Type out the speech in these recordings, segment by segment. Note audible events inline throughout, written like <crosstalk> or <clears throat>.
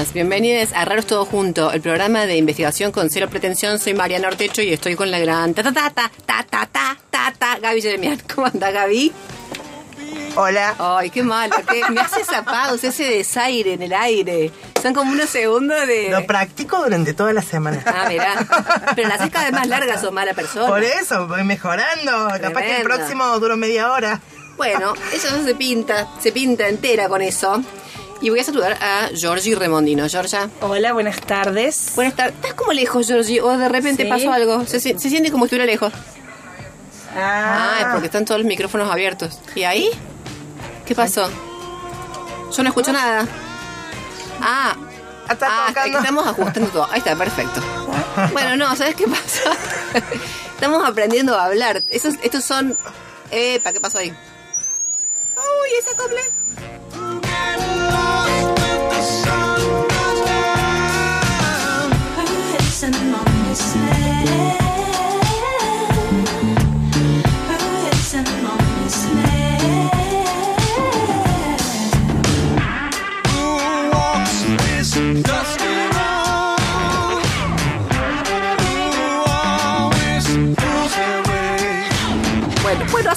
Buenas. Bienvenidos a Raros Todo Junto, el programa de investigación con cero pretensión. Soy Mariana Ortecho y estoy con la gran ta ta ta ta ta ta ta ta ta Gaby Jeremian. <laughs> ¿Cómo anda Gaby? Hola. Ay, qué malo. ¿qué? Me hace esa pausa, ese desaire en el aire. Son como unos segundos de... Lo practico durante toda la semana. Ah, mirá. <laughs> Pero la haces cada vez más larga, sos mala persona. Por eso, voy mejorando. Capaz que el Tremendo. próximo duro media hora. Bueno, eso no se pinta, se pinta entera con eso. Y voy a saludar a Georgie Remondino. Georgia. Hola, buenas tardes. Buenas tardes. ¿Estás como lejos, Georgie? ¿O de repente Sí. pasó algo? Se, se- se siente como si estuviera lejos. Ah, es Ah, porque están todos los micrófonos abiertos. ¿Y ahí? ¿Qué pasó? Yo no escucho nada. Ah, Está ah, tocando. estamos ajustando todo. Ahí está, perfecto. Bueno, no, ¿sabes qué pasa? <laughs> estamos aprendiendo a hablar. Esos, estos son... Epa, ¿qué pasó ahí? Uy, ese acople. sun.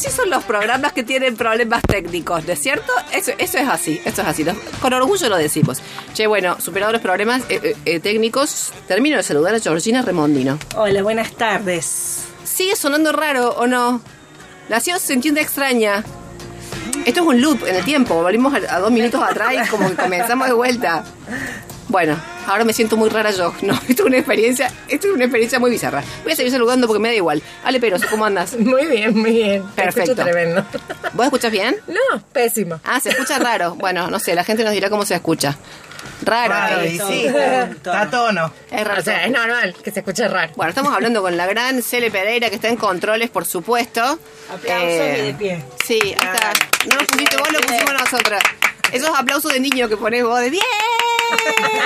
Así son los programas que tienen problemas técnicos, ¿no es cierto? Eso, eso es así, eso es así. Lo- Con orgullo lo decimos. Che, bueno, superados los problemas eh, eh, eh, técnicos, termino de saludar a Georgina Remondino. hola, buenas tardes. ¿Sigue sonando raro o no? La sigo sintiendo extraña. Esto es un loop en el tiempo. Volvimos a, a dos minutos atrás y como que comenzamos de vuelta. Bueno, ahora me siento muy rara yo. <laughs> No, esto es una experiencia, esto es una experiencia muy bizarra. Voy a seguir saludando porque me da igual. Ale Peroso, ¿cómo andas? <laughs> Muy bien, muy bien. Te Perfecto. tremendo. ¿Vos escuchas bien? No, pésimo. Ah, se escucha raro. Bueno, no sé, la gente nos dirá cómo se escucha. Raro. Raro, eh. sí, está, tono. Es raro. O sea, es normal que se escuche raro. Bueno, estamos hablando con la gran Cele Pereira que está en controles, por supuesto. Aplausos Eh, y de pie. Sí, ahí está. No lo pusiste vos, lo pusimos nosotras. <laughs> Esos aplausos de niño que pones vos de bien.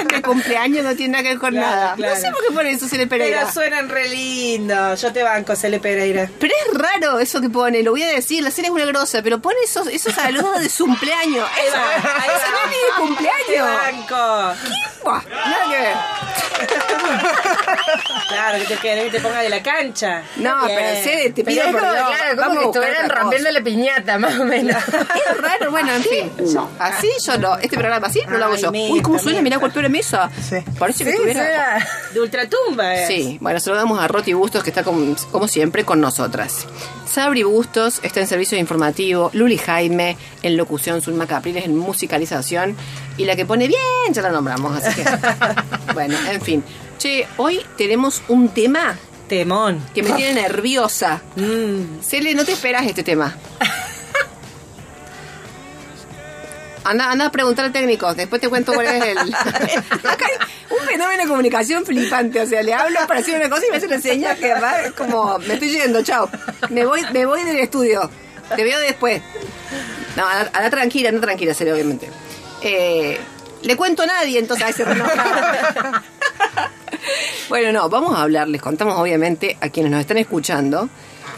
De cumpleaños no tiene nada que ver con Claro, nada. claro. No sé por qué pones eso, Cele Pereira. Pero suenan re lindos. Yo te banco, Cele Pereira. Pero es raro eso que pone, lo voy a decir, la Cele es una grosa, pero pone esos, esos saludos de su cumpleaños. Eso, eso no es ni de Te cumpleaños. banco. Buah, nada que ver. Claro, que te, que te ponga de la cancha. No, Bien. pero Cele, te pido por Dios, claro, como que estuvieran rompiendo la piñata, más o menos. <laughs> Es raro, bueno, en fin. Así yo no. Este programa así no lo hago yo. meta, Uy, ¿cómo suena? Mirá, golpeó la mesa. Sí. Parece que Sí, estuviera... de ultratumba. es. Sí, bueno, saludamos a Roti Bustos que está con- como siempre con nosotras. Sabri Bustos está en servicio informativo, Luli Jaime en locución, Zulma Capriles en musicalización y la que pone bien, ya la nombramos, así que... <laughs> bueno, en fin. Che, hoy tenemos un tema Temón. que me tiene <laughs> nerviosa. Mm. Cele, no te esperas este tema. Anda, anda a preguntar al técnico, después te cuento cuál es el... <laughs> Acá hay un fenómeno de comunicación flipante, o sea, le hablo para decir una cosa y me hace una señal que va, es como, me estoy yendo, chao. Me voy, me voy del estudio, te veo después. No, anda, anda tranquila, anda tranquila, serio, obviamente. Eh, le cuento a nadie, entonces se. <laughs> Bueno, no, vamos a hablar, les contamos obviamente a quienes nos están escuchando,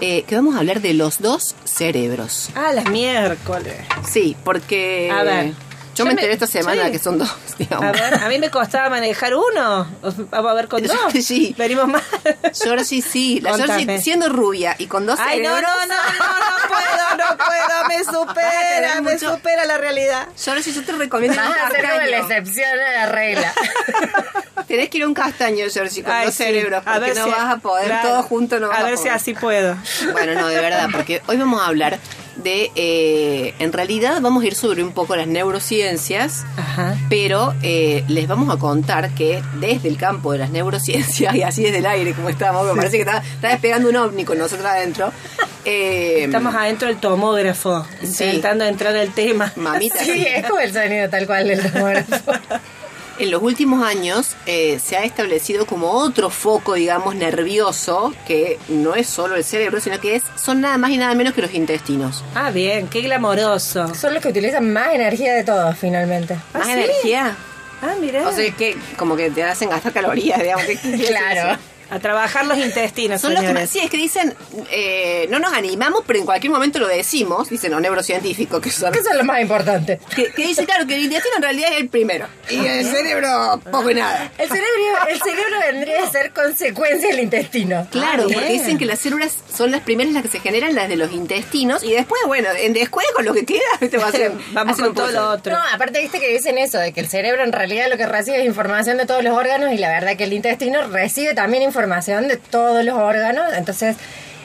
eh, que vamos a hablar de los dos cerebros. Ah, las miércoles. Sí, porque A ver. Yo Yo me me- enteré esta semana sí. que son dos, <laughs> digamos. A ver, a mí me costaba manejar uno. Vamos a ver con <laughs> dos. Sí. Venimos mal. Georgie sí, la Contame. Georgie siendo rubia y con dos Ay, no, no, cerebros. no, no, no puedo, no puedo, me <laughs> supera, me Mucho- supera la realidad. Georgie, yo te recomiendo a Vas a ser como la excepción a la regla. Tenés que ir a un castaño, Georgie, con Ay, dos sí. cerebros, A porque ver no si- vas a poder, claro. todos juntos no vas A a ver si poder. así puedo. Bueno, no, de verdad, porque hoy vamos a hablar de, eh, en realidad vamos a ir sobre un poco las neurociencias, Ajá. pero eh, les vamos a contar que desde el campo de las neurociencias, <laughs> y así desde el aire como estamos, me parece que está, está despegando un ovni con nosotros adentro. eh, Estamos adentro del tomógrafo, Sí. intentando entrar al tema. Mamita, <laughs> Sí, es como el sonido tal cual del tomógrafo. <laughs> En los últimos años eh, se ha establecido como otro foco, digamos, nervioso, que no es solo el cerebro, sino que es, son nada más y nada menos que los intestinos. Ah, bien, qué glamoroso. Son los que utilizan más energía de todos, finalmente. ¿Más ¿sí? energía? Ah, mira. O sea, que como que te hacen gastar calorías, digamos. <laughs> ¿qué decir Claro. A trabajar los intestinos, Son los que sí, es que dicen, eh, no nos animamos, pero en cualquier momento lo decimos, dicen los neurocientíficos, que son... Eso es lo más importante. Que, que dicen, claro, que el intestino en realidad es el primero. Y el cerebro, poco y nada. El cerebro, el cerebro vendría a ser consecuencia del intestino. Claro, Ah, porque bien. dicen que las células son las primeras las que se generan, las de los intestinos, y después, bueno, en después con lo que queda, <laughs> te va a hacer, <laughs> Vamos con todo lo otro. No, aparte viste que dicen eso, de que el cerebro en realidad lo que recibe es información de todos los órganos y la verdad que el intestino recibe también información de todos los órganos, entonces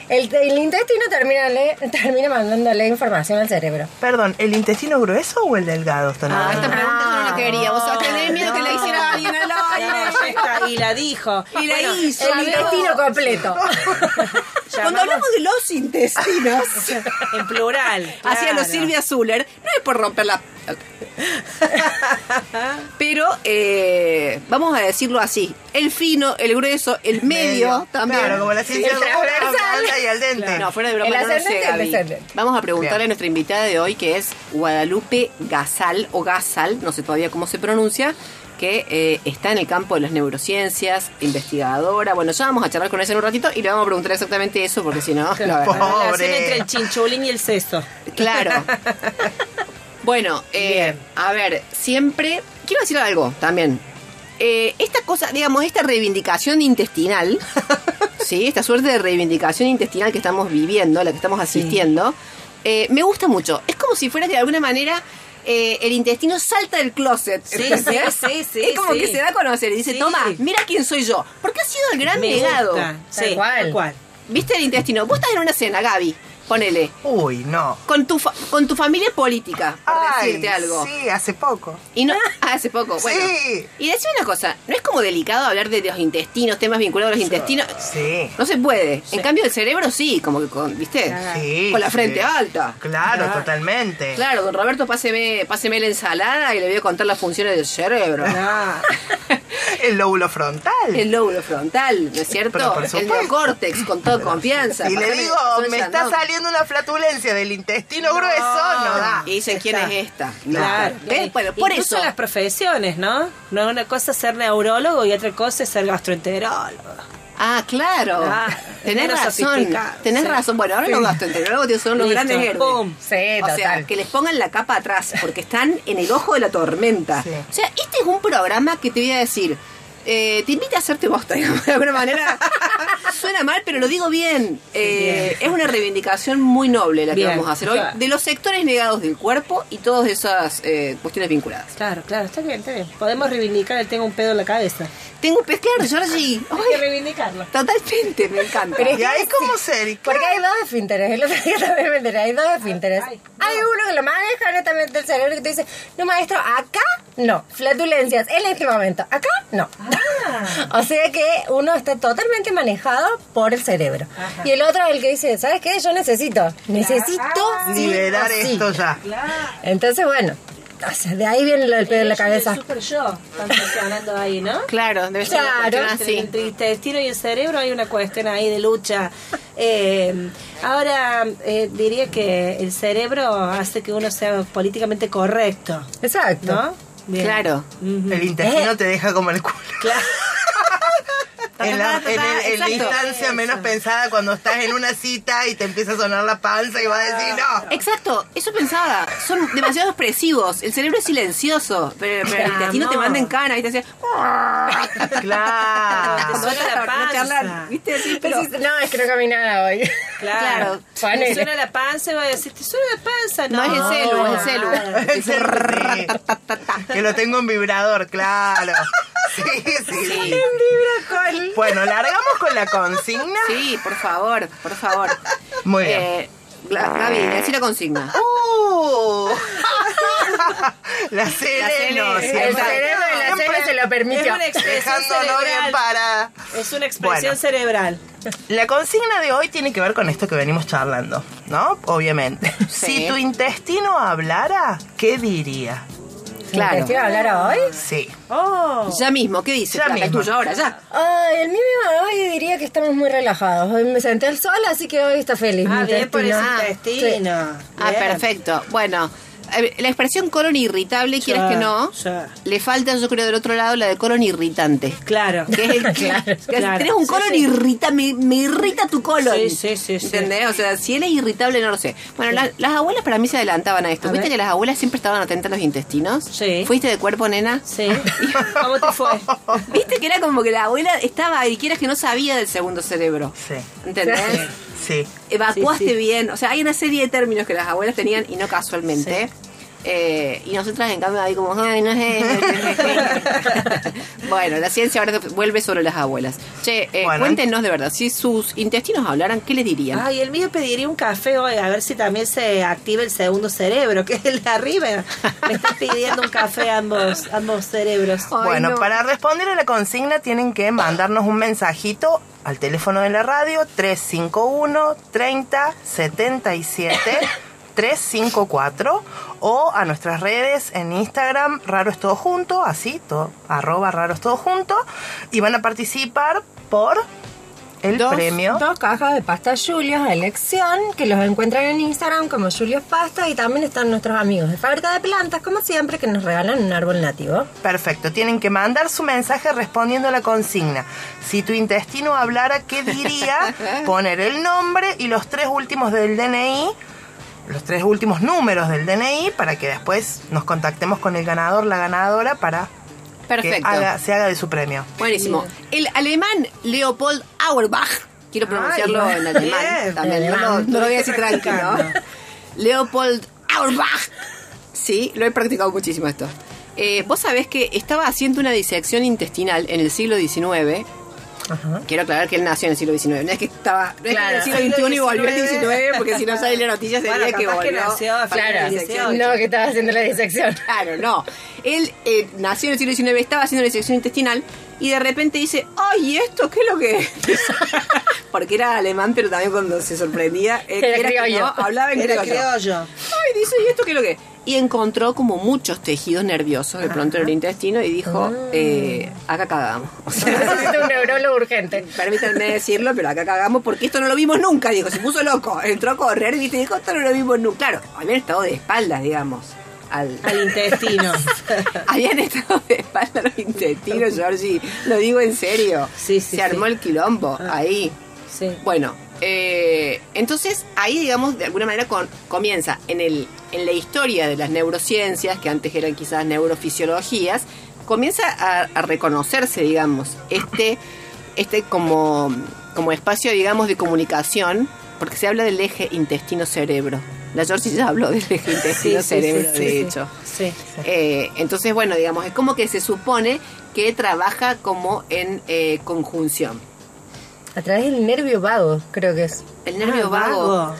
el, el intestino termina, le- termina mandándole información al cerebro. Perdón, ¿el intestino grueso o el delgado? Esta no Ah, esta pregunta yo no la quería. Vos sabés, tenés miedo que la hiciera alguien al No, aire. está, y la dijo. Y la Bueno, hizo. El intestino completo. <laughs> Cuando hablamos de los intestinos, <laughs> En plural. hacia claro. los Silvia Zuller, no es por romper la... <laughs> Pero eh, vamos a decirlo así. El fino, el grueso, el medio, también. Claro, como la ciencia El transversal. y al dente. No, fuera de broma, El no sé. Vamos a preguntarle Bien. a nuestra invitada de hoy, que es Guadalupe Gasal, o Gasal, no sé todavía cómo se pronuncia, que eh, está en el campo de las neurociencias, investigadora. Bueno, ya vamos a charlar con ella en un ratito y le vamos a preguntar exactamente eso, porque si no, la relación entre el chinchulín y el seso. Claro. Bueno, eh, a ver, siempre. Quiero decir algo también. Eh, esta cosa, digamos, esta reivindicación intestinal, <laughs> sí, esta suerte de reivindicación intestinal que estamos viviendo, a la que estamos asistiendo, eh, me gusta mucho. Es como si fuera que de alguna manera eh, el intestino salta del closet. Sí, sí, sí, sí, Es como sí. que se da a conocer y dice, Sí. toma, mira quién soy yo. Porque ha sido el gran Me legado. gusta. Tal Sí, cual. tal cual. ¿Viste el intestino? Vos estás en una cena, Gaby, ponele. Uy, no. Con tu, fa- con tu familia política, por Ay, decirte algo. sí, hace poco. Y no, <laughs> ah, hace poco, bueno. Sí. Y decime una cosa, ¿no es como delicado hablar de los intestinos, temas vinculados a los intestinos? Sí. No se puede. En cambio, el cerebro sí, como que con, ¿viste? Sí, Con la frente sí. alta. Claro, Ah. totalmente. Claro, don Roberto, páseme, páseme la ensalada y le voy a contar las funciones del cerebro. Ah, <laughs> El lóbulo frontal. El lóbulo frontal, ¿no es cierto? Pero por el neocórtex, con toda confianza. y le digo, me está del saliendo una flatulencia del intestino grueso, no da. Y dicen, ¿quién Está. es esta? No. Claro. ¿Ves? Bueno, por Incluso eso. las profesiones, ¿no? No es una cosa ser neurólogo y otra cosa es ser gastroenterólogo. Ah, claro. Claro. Tenés razón. Tenés sí. razón. Bueno, ahora los gastroenterólogos son los Listo, grandes héroes. pum. Sí, O sea, que les pongan la capa atrás, porque están en el ojo de la tormenta. Sí. O sea, este es un programa que te voy a decir. Eh, te invita a hacerte bosta, digamos, <laughs> de alguna manera. Suena mal, pero lo digo bien. Eh, es una reivindicación muy noble la que vamos a hacer hoy, de los sectores negados del cuerpo y todas esas eh, cuestiones vinculadas. Claro, claro, está bien, está bien. Podemos reivindicar el tengo un pedo en la cabeza. Tengo un pez claro, Georgie. <laughs> Hay que reivindicarlo. Totalmente, me encanta. Pero es que sí. como ser. Porque hay dos esfínteres, el otro <laughs> día también me enteré, hay dos esfínteres. Ay, Hay uno que lo maneja netamente el cerebro que te dice, no maestro, acá no, flatulencias en este momento, acá no. O sea que uno está totalmente manejado por el cerebro. Y el otro es el que dice, ¿sabes qué? Yo necesito, necesito sí Liberar sí". esto ya. Claro. Entonces, bueno, o sea, de ahí viene lo del pedo en la cabeza. El super yo, están funcionando ahí, ¿no? Claro, debe ser una Claro. cuestión Entre así. el intestino y el cerebro hay una cuestión ahí de lucha. Eh, ahora, eh, diría que el cerebro hace que uno sea políticamente correcto, Exacto. ¿no? Bien. Claro. El intestino te deja como el culo. Claro. <laughs> En la, en el- en la instancia menos pensada cuando estás en una cita y te empieza a sonar la panza y vas a decir no. Exacto, eso pensaba. Son demasiado expresivos. El cerebro es silencioso, pero, pero el intestino te manda en cana y te hace. Claro. Cuando vas suena a la panza. ¿viste? Así, pero. No, es que no cambié nada hoy. <laughs> Claro. Claro. Ponele. Te suena la panza y va a decir, ¿te suena la panza? No, No, es el celu, es el celu. <laughs> Es el. Que lo tengo en vibrador, claro. <laughs> Sí, sí. Sí. <laughs> Bueno, largamos con la consigna. Sí, por favor, por favor. Muy bien. Eh, Gaby, decí la consigna. ¡Uh! <laughs> la siempre- El cerebro de la se lo permitió. Es una expresión cerebral. para... Es una expresión Bueno. cerebral. La consigna de hoy tiene que ver con esto que venimos charlando, ¿no? Obviamente. Sí. Si tu intestino hablara, ¿qué diría? Claro. ¿Te a hablar hoy? Sí. Oh. Ya mismo, ¿qué dice? Ya mismo. tuyo ahora, ya. Ay, el mío hoy diría que estamos muy relajados. Hoy me senté al sol, así que hoy está feliz. Ah, mi bien por ese intestino. Ah, Bien. perfecto. Bueno, la expresión colon irritable, ¿quieres Ya, que no? ya. Le falta, yo creo, del otro lado la de colon irritante. Claro. Que es el <laughs> que, Claro, que claro. tenés un colon sí. irrita, me, me irrita tu colon. Sí, sí, sí, sí. ¿Entendés? O sea, si él es irritable, no lo sé. Bueno, la- las abuelas para mí se adelantaban a esto. A ¿Viste ver. que las abuelas siempre estaban atentas a los intestinos? Sí. ¿Fuiste de cuerpo, nena? Sí. <laughs> ¿Cómo te fue? <laughs> ¿Viste que era como que la abuela estaba y quieras que no sabía del segundo cerebro? Sí. ¿Entendés? Sí. Evacuaste Sí, sí. bien. O sea, hay una serie de términos que las abuelas tenían y no casualmente. Eh, y nosotras, en cambio, ahí como, ay, no sé. <laughs> bueno, la ciencia ahora vuelve sobre las abuelas. Che, eh, Bueno. cuéntenos de verdad, si sus intestinos hablaran, ¿qué le dirían? Ay, el mío pediría un café hoy, a ver si también se activa el segundo cerebro, que es el de arriba. Me están pidiendo un café ambos, ambos cerebros. Ay, bueno, no. para responder a la consigna tienen que mandarnos un mensajito al teléfono de la radio 351 30 77 354 o a nuestras redes en Instagram raro es todo junto, así, todo, arroba raro es todo junto y van a participar por el Dos- premio. Dos cajas de pasta Julios a elección que los encuentran en Instagram como Julios Pasta y también están nuestros amigos de Fábrica de Plantas, como siempre, que nos regalan un árbol nativo. Perfecto, tienen que mandar su mensaje respondiendo a la consigna. Si tu intestino hablara, ¿qué diría? <laughs> Poner el nombre y los tres últimos del DNI, los tres últimos números del DNI, para que después nos contactemos con el ganador, la ganadora, para Perfecto. que haga- se haga de su premio. Buenísimo. El alemán Leopold Auerbach, quiero pronunciarlo Ay, en alemán bien. también, no, lo- no lo voy a decir tranquilo. Leopold Auerbach. Sí, lo he practicado muchísimo esto. Eh, Vos sabés que estaba haciendo una disección intestinal en el siglo XIX. Quiero aclarar que él nació en el siglo XIX. No es que estaba no es que en el siglo XXI y volvió al XIX, <laughs> porque si no sale la noticia sería Bueno, que volvió. nació a para fines la del disección. 18. No, que estaba haciendo la disección. <laughs> Claro, no. Él eh, nació en el siglo XIX, estaba haciendo la disección intestinal y de repente dice, ¡ay, ¿y esto qué es lo que es? <laughs> Porque era alemán, pero también cuando se sorprendía, eh, Era que criollo. no, hablaba en Era criollo. criollo. Ay, dice, ¿y esto qué es lo que es? Y encontró como muchos tejidos nerviosos de pronto en el intestino y dijo, eh, acá cagamos. O <laughs> sea, Necesito un neurólogo urgente. permítanme decirlo, pero acá cagamos porque esto no lo vimos nunca, dijo, se puso loco, entró a correr y dijo, esto no lo vimos nunca. Claro, habían estado de espaldas, digamos, al, <laughs> Al intestino. <laughs> habían estado de espaldas los intestinos, Georgie, lo digo en serio. Sí, sí, se armó sí. el quilombo ahí. Sí. Bueno, eh, entonces ahí, digamos, de alguna manera con- comienza en, el, en la historia de las neurociencias, que antes eran quizás neurofisiologías, comienza a, a reconocerse, digamos, este, este como, como espacio, digamos, de comunicación, porque se habla del eje intestino-cerebro. La Georgie ya habló del eje intestino-cerebro, de sí, hecho. Sí. Eh, entonces, bueno, digamos, es como que se supone que trabaja como en eh, conjunción. A través del nervio vago, creo que es. El nervio Ah, vago.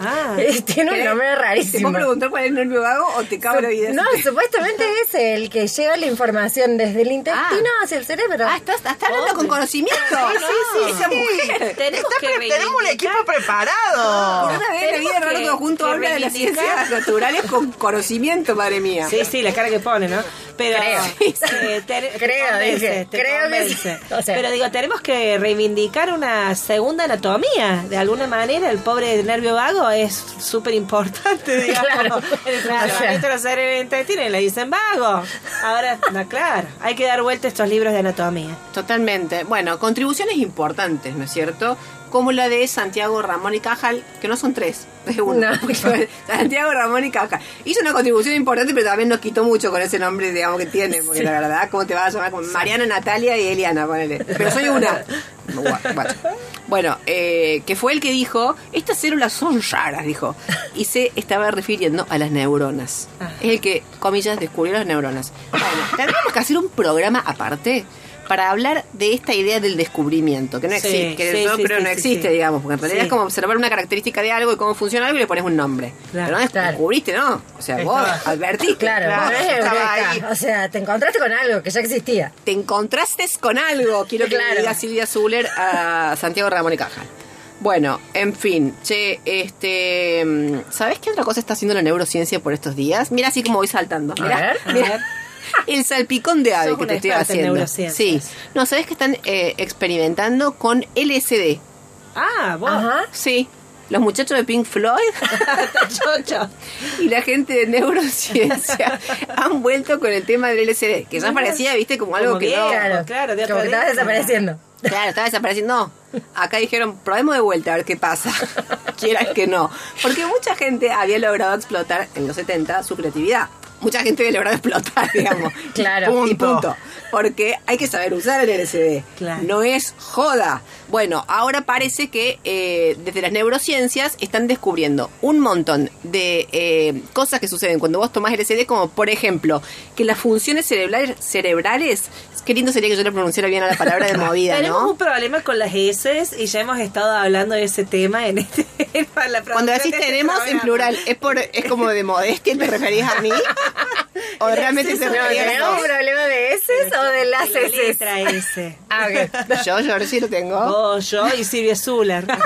Ah, <laughs> Tiene un ¿Querés- nombre ¿Te rarísimo. puedo preguntar cuál es el nervio vago o te cago la vida? No, supuestamente <laughs> es el que lleva la información desde el intestino hacia el cerebro. Ah, estás, estás hablando con conocimiento. sí, sí, Esa mujer. tenemos Está que tenemos un reivindicar- equipo preparado. Por una vez en la vida Raro junto habla de las ciencias naturales con conocimiento, madre mía. Sí, sí, la cara que pone, ¿no? Pero Creo. <laughs> te- te Creo, convence, dije. te Creo que convence. sí. <laughs> O sea. Pero digo, tenemos que reivindicar una segunda anatomía. De alguna manera, el pobre nervio vago es súper importante, <laughs> digamos. Claro. El O sea. le dicen vago. Ahora, no, claro, hay que dar vuelta a estos libros de anatomía. Totalmente. Bueno, contribuciones importantes, ¿no es cierto? Como la de Santiago Ramón y Cajal, que no son tres, <laughs> <laughs> Porque Santiago Ramón y Cajal. Hizo una contribución importante, pero también nos quitó mucho con ese nombre, digamos, que tiene. Porque la verdad, ¿cómo te vas a llamar? Como Mariana, Natalia y Eliana, ponele. Pero soy una. <laughs> Bueno, eh, que fue el que dijo, estas células son raras, dijo. Y se estaba refiriendo a las neuronas. Ah. Es el que, comillas, descubrió las neuronas. Bueno, tendríamos que hacer un programa aparte para hablar de esta idea del descubrimiento, que no Sí, existe, que sí, yo sí, creo no existe, sí. digamos, porque en realidad Sí. es como observar una característica de algo y cómo funciona algo y le pones un nombre. Claro. Pero no es Claro. descubriste, ¿no? O sea, vos Estaba- advertiste. Claro, es estaba ahí. O sea, te encontraste con algo que ya existía. Te encontraste con algo, quiero que le diga Silvia Zuller a Santiago Ramón y Cajal. Bueno, en fin, che, este, mm, ¿sabes qué otra cosa está haciendo la neurociencia por estos días? Mira así como voy saltando. A Mira, ver. A mira. ver. <laughs> El salpicón de ave Sos que te estoy haciendo. Sí. No, ¿sabes que están eh, experimentando con LSD? Ah, vos. Ajá. Sí. Los muchachos de Pink Floyd <laughs> y la gente de neurociencia <laughs> han vuelto con el tema del LSD, que ya parecía, viste, como algo Como que no. Claro, claro, de como que época. desapareciendo. Claro, estaba desapareciendo. No, acá dijeron, probemos de vuelta a ver qué pasa. Quieras que no. Porque mucha gente había logrado explotar en los 70 su creatividad. Mucha gente había logrado <laughs> explotar, digamos. <laughs> Claro. Y Punto. punto. Porque hay que saber usar el LSD. Claro. No es joda. Bueno, ahora parece que eh, desde las neurociencias están descubriendo un montón de eh, cosas que suceden cuando vos tomás LSD, como por ejemplo, que las funciones cerebrales, cerebrales qué lindo sería que yo le pronunciara bien a la palabra de <laughs> movida, Tenemos ¿no? un problema con las S y ya hemos estado hablando de ese tema en este para la Cuando decís de este tenemos en plural, ¿es por es como de modestia te referís a mí? ¿O realmente a ¿tenemos un problema de S o de las la S? letra S. Ah, ok. Yo, yo ahora sí lo tengo. Vos, yo y Silvia Zuller. <laughs>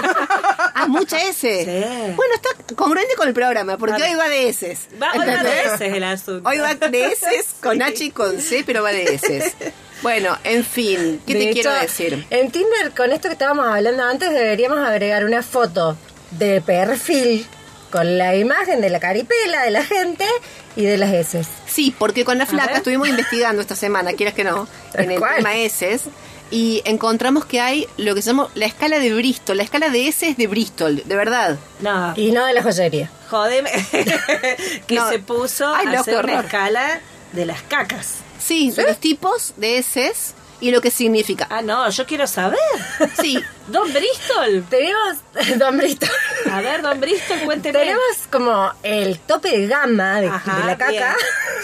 Ah, mucha S. Sí. Bueno, está congruente con el programa, porque Vale. hoy va de S. Va, hoy va de ¿Entendés? S es el asunto. Hoy va de S con H y con C, pero va de S. Bueno, en fin, ¿qué De te hecho, quiero decir? En Tinder, con esto que estábamos hablando antes, deberíamos agregar una foto de perfil con la imagen de la caripela de la gente y de las S. Sí, porque con la flaca estuvimos investigando esta semana, quieras que no, <laughs> en el ¿Cuál? tema S y encontramos que hay lo que se llama la escala de Bristol. La escala de S es de Bristol, de verdad. No, Y no de la joyería. jodeme. <laughs> que No. se puso Ay, a hacer una escala de las cacas. Sí, de los tipos de S y lo que significa. Ah, no, yo quiero saber. Sí, Don Bristol. Tenemos, <laughs> Don Brito, A ver, Don Bristol, <laughs> cuénteme. tenemos como el tope de gama de, Ajá, de la caca. bien.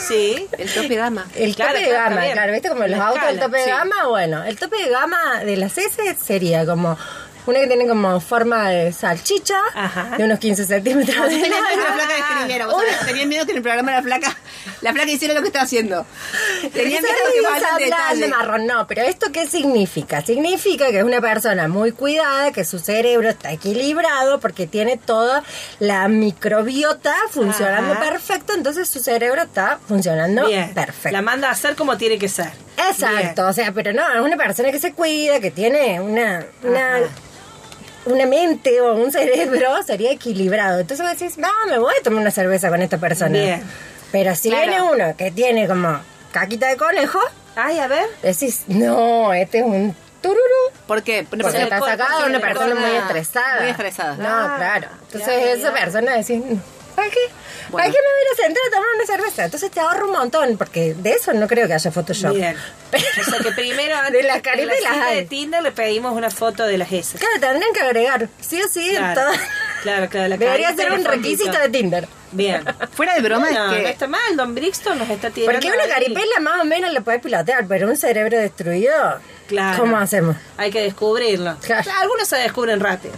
Sí. el tope gama. <laughs> El Claro, tope de claro, gama, claro, ¿viste? Como los autos escala, tope de sí. gama, bueno, el tope de gama de las S sería como una que tiene como forma de salchicha, Ajá. de unos 15 centímetros No, yo de tenía miedo que la flaca vos sabés, tenía miedo que en el programa la flaca, la flaca hiciera lo que está haciendo. Tenía miedo que Estás vaya en hablando, detalle. marrón, no, pero ¿esto qué significa? Significa que es una persona muy cuidada, que su cerebro está equilibrado porque tiene toda la microbiota funcionando Ajá. perfecto, entonces su cerebro está funcionando Bien. perfecto. La manda a hacer como tiene que ser. Exacto, Bien. o sea, pero no, es una persona que se cuida, que tiene una, una. Una mente o un cerebro, sería equilibrado. Entonces vos decís, no, me voy a tomar una cerveza con esta persona. Bien. Pero si Claro. viene uno que tiene como caquita de conejo, Ay, a ver. decís, no, este es un tururú. ¿Por qué? Porque Porque está sacado de una persona muy estresada. muy estresada. No, Ah, claro. Entonces ya, ya, esa persona decís, ¿para qué? ¿Para Bueno. qué me voy a a tomar una cerveza? Entonces te ahorro un montón, porque de eso no creo que haya Photoshop. Bien. O sea que primero <laughs> antes De las la caripelas cita de Tinder le pedimos una foto de las S. Claro, tendrían que agregar, sí o sí, Claro, todas- claro, claro, la Debería ser un requisito de Tinder. Bien. Fuera de broma Bueno, es que no está mal, Don Brixton nos está tirando. Porque una caripela más o menos la puedes pilotear, pero un cerebro destruido, Claro. ¿cómo hacemos? Hay que descubrirlo. Claro. Algunos se descubren rápido.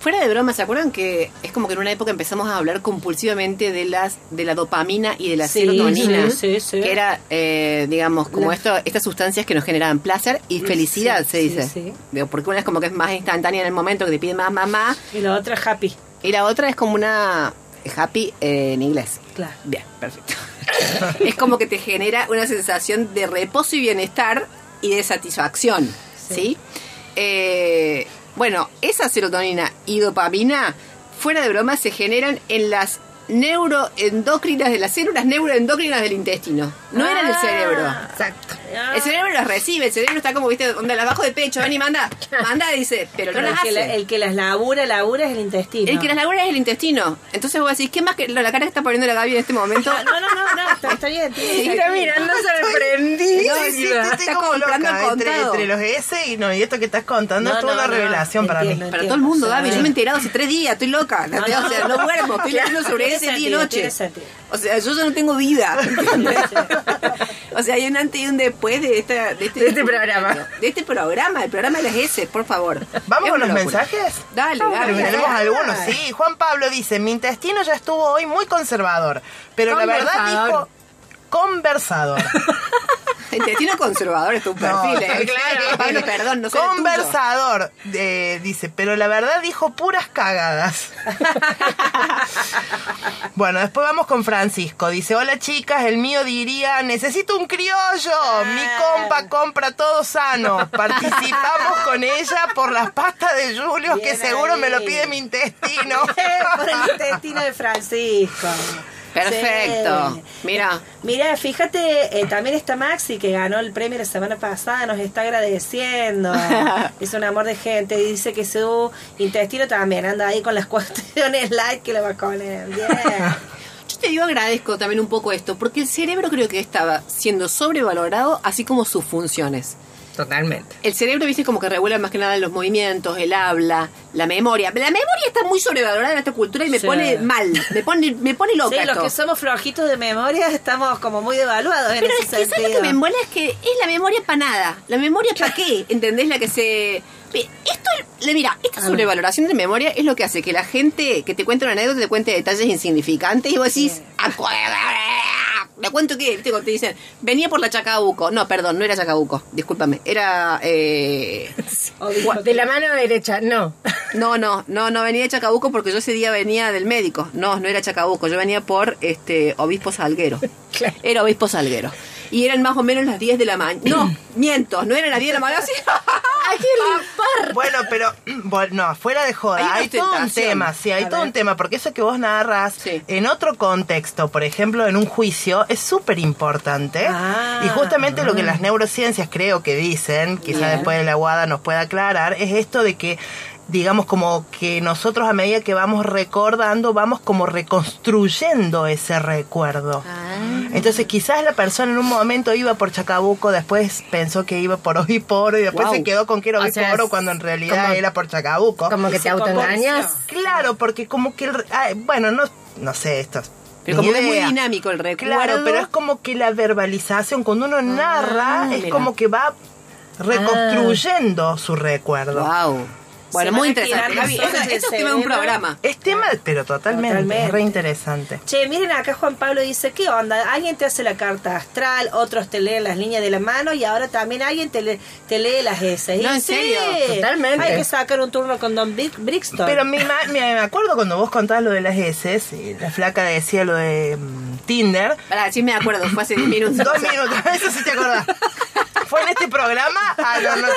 Fuera de broma, ¿se acuerdan que es como que en una época empezamos a hablar compulsivamente de las de la dopamina y de la Sí, serotonina? sí, sí, sí. Que era, eh, digamos, como La- esto, estas sustancias que nos generaban placer y felicidad, se dice. porque una es como que es más instantánea en el momento, que te pide más, más, más. Y la otra happy. Y la otra es como una happy eh, en inglés. Claro. Bien, perfecto. <laughs> es como que te genera una sensación de reposo y bienestar y de satisfacción, ¿sí? Eh, bueno, esa serotonina y dopamina, fuera de broma, se generan en las neuroendocrinas de las células neuroendocrinas del intestino. No eran el Ah. cerebro. Exacto. El cerebro las recibe, el cerebro está como, viste, donde las bajo de pecho, ven y manda, manda, dice, pero no el, que hace. la- el que las labura, labura es el intestino. El que las labura es el intestino. Entonces vos decís, ¿qué más que la cara que está poniendo la Gaby en este momento? Ah, <laughs> No, no, no, no, está, está bien. Mira, mirando sorprendida. <laughs> Sí, sí, Está como loca entre, los S y no, y esto que estás contando No, es toda no, una no, revelación para mí. Para todo el mundo, Gaby. Yo me he enterado hace tres días, estoy loca. No, o sea, no duermo, estoy leyendo sobre <laughs> día y noche. O sea, yo ya no tengo vida. <laughs> o sea, hay un antes y un después de, esta, de, este, De este programa. De este programa, el programa de las S, por favor. ¿Vamos con los locura. mensajes? Dale, dale. Tenemos dale. algunos, sí. Juan Pablo dice, mi intestino ya estuvo hoy muy conservador, pero la verdad dijo conversador. <laughs> Intestino conservador es tu perfil, No, ¿eh? claro. Pablo, perdón, no. Conversador, eh, dice, pero la verdad dijo puras cagadas. <laughs> bueno, después vamos con Francisco. Dice, hola chicas, el mío diría, necesito un criollo. Mi compa compra todo sano. Participamos con ella por las pastas de Julio, que seguro me lo pide mi intestino. <laughs> Por el intestino de Francisco. Perfecto. Sí. Mira. Mira, fíjate, eh, también está Maxi que ganó el premio la semana pasada, nos está agradeciendo. <laughs> es un amor de gente. Dice que su intestino también anda ahí con las <laughs> cuestiones light que le va con él. Bien. <laughs> Yo te digo, agradezco también un poco esto, porque el cerebro creo que estaba siendo sobrevalorado, así como sus funciones. Totalmente. El cerebro, viste, como que regula más que nada los movimientos, el habla, la memoria. La memoria está muy sobrevalorada en esta cultura y me Sí. pone mal, me pone, me pone loca Sí, los que somos flojitos de memoria estamos como muy devaluados en Pero ese es que ¿sabes lo que me embola? Es que es la memoria para nada. La memoria para qué, ¿entendés? La que se... Esto, mira, esta sobrevaloración de memoria es lo que hace que la gente que te cuenta una anécdota te cuente detalles insignificantes y vos decís, ¿le cuento qué? Viste, cuando te dicen, venía por la Chacabuco. No, perdón, no era Chacabuco, discúlpame. Era... Eh... <laughs> De la mano derecha, no. No, no, no, no venía de Chacabuco porque yo ese día venía del médico. No, no era Chacabuco, yo venía por este Obispo Salguero. <laughs> Claro. Era Obispo Salguero. Y eran más o menos las 10 de la mañana. No, <clears throat> miento, no eran las 10 de la mañana. Así. <laughs> Bueno, pero <clears throat> bueno, no, fuera de joda, hay, todo un tema, sí, hay A todo ver. un tema, porque eso que vos narras Sí. en otro contexto, por ejemplo, en un juicio, es súper importante. Ah. y justamente lo que las neurociencias creo que dicen, quizá Bien. después de la guada nos pueda aclarar, es esto de que digamos como que nosotros a medida que vamos recordando, vamos como reconstruyendo ese recuerdo. Ah. Entonces quizás la persona en un momento iba por Chacabuco, después pensó que iba por Obiporo y después Wow. se quedó con que era O sea, Obiporo es cuando en realidad como- era por Chacabuco. Como que te se autoengañas. Claro, porque como que, el re- ay, bueno, no, no sé, esto es Pero como que es muy dinámico el recuerdo. Claro, pero es como que la verbalización, cuando uno narra, es mira. como que va reconstruyendo su recuerdo. Wow. Bueno, muy interesante. zonas esto del es tema de un programa. Es tema, pero totalmente, Totalmente. es re interesante. Che, miren acá Juan Pablo dice, ¿qué onda? Alguien te hace la carta astral, otros te leen las líneas de la mano y ahora también alguien te, lee- te lee las S. No, en sí, serio. Totalmente. Hay que sacar un turno con Don Brixton. Pero me, ima- me, me acuerdo cuando vos contabas lo de las S, la flaca decía lo de mm, Tinder. Pará, sí me acuerdo, fue hace 10 <laughs> minutos. Dos minutos, eso sí te acordás. ¿Fue en este programa? Ah, no, no.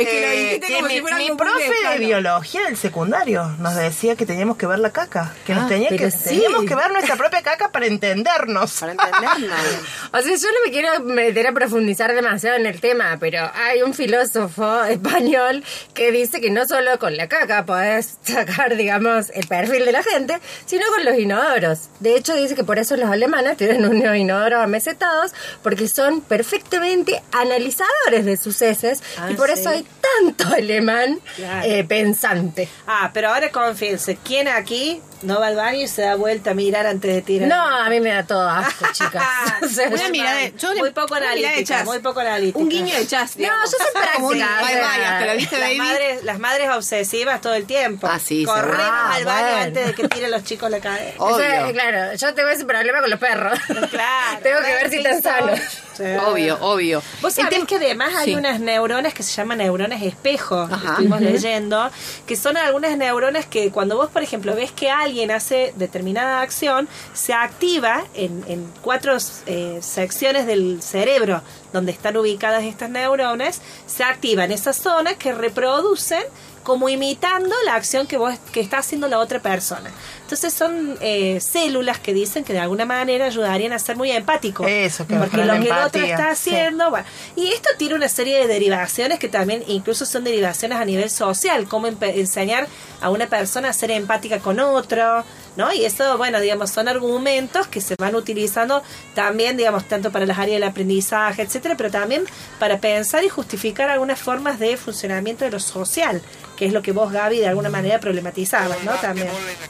Es que lo dijiste que como mi, si fuera mi profe de lejano. biología del secundario nos decía que teníamos que ver la caca, que nos Ah, tenía pero que sí. teníamos que ver nuestra propia caca para entendernos. Para entenderlo. <laughs> O sea, yo no me quiero meter a profundizar demasiado en el tema, pero hay un filósofo español que dice que no solo con la caca podés sacar, digamos, el perfil de la gente, sino con los inodoros. De hecho, dice que por eso los alemanes tienen unos inodoros amesetados, porque son perfectamente analizadores de sus heces, Ah, y por sí. eso hay tanto alemán Claro. eh, pensante. Ah, pero ahora confíense, ¿quién aquí no va al baño y se da vuelta a mirar antes de tirar? No, a mí me da todo asco, <laughs> chicas. O sea, Una <laughs> mirada de, yo le- Muy poco analítica, chas. muy poco analítica. Un guiño de chas. digamos. yo soy <laughs> práctica, bye o sea, bye, hasta la vista, las baby. madres, las madres obsesivas todo el tiempo. Ah, sí, Corremos seguro. al baño Ah, bueno. antes de que tiren los chicos la cadena. Obvio. O sea, claro, yo tengo ese problema con los perros. Claro. tengo que ver si están sanos. Sí. Obvio, obvio. Vos sabés que además hay Sí. unas neuronas que se llaman neuronas espejo, que estuvimos leyendo, que son algunas neuronas que cuando vos, por ejemplo, ves que alguien hace determinada acción, se activa en, en cuatro eh, secciones del cerebro donde están ubicadas estas neuronas, se activan esas zonas que reproducen como imitando la acción que vos que está haciendo la otra persona. Entonces son eh, células que dicen que de alguna manera ayudarían a ser muy empáticos. Eso, que porque lo que el otro está sí. haciendo bueno, y esto tiene una serie de derivaciones que también incluso son derivaciones a nivel social, como enseñar a una persona a ser empática con otro, ¿no? Y eso, bueno, digamos, son argumentos que se van utilizando también, digamos, tanto para las áreas del aprendizaje, etcétera, pero también para pensar y justificar algunas formas de funcionamiento de lo social que es lo que vos, Gaby, de alguna manera problematizabas, ¿no? También.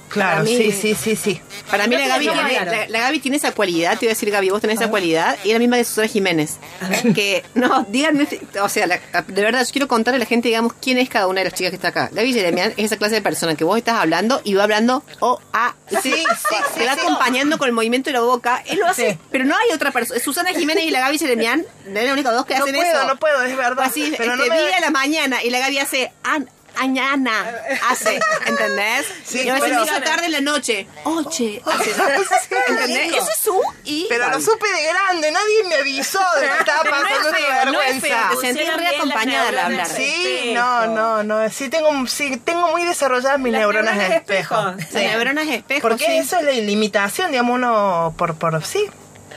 Claro, mí- sí, sí, sí, sí. Para mí la No, Gaby, no, tiene, claro. la, la Gaby tiene esa cualidad, te voy a decir Gaby, vos tenés esa cualidad, y es la misma de Susana Jiménez. Que, no, díganme, o sea, la- de verdad, yo quiero contarle a la gente, digamos, quién es cada una de las chicas que está acá. Gaby Jeremian es esa clase de persona que vos estás hablando y va hablando o a Sí, sí, <laughs> te va acompañando con el movimiento de la boca. Él lo hace, pero no hay otra persona. Susana Jiménez y la Gaby Jeremian, son las únicas dos que No hacen puedo, eso. no puedo, es verdad. Así, pero no este, me- vive a la mañana y la Gaby hace an, añana, hace, ¿entendés? Sí, y a veces pero- dice tarde en la noche, oche, hace, ¿entendés? Eso es su y Pero lo supe de grande, nadie me avisó de que estaba Pero no es pasando esta feo, no es vergüenza. feo, te sentís re acompañada al hablar. de Sí, no, no, no. Sí tengo, sí, tengo muy desarrolladas mis Las neuronas, neuronas de de espejo. espejo. Sí. Las neuronas espejo, Porque sí. eso es la limitación, digamos, uno por, por sí.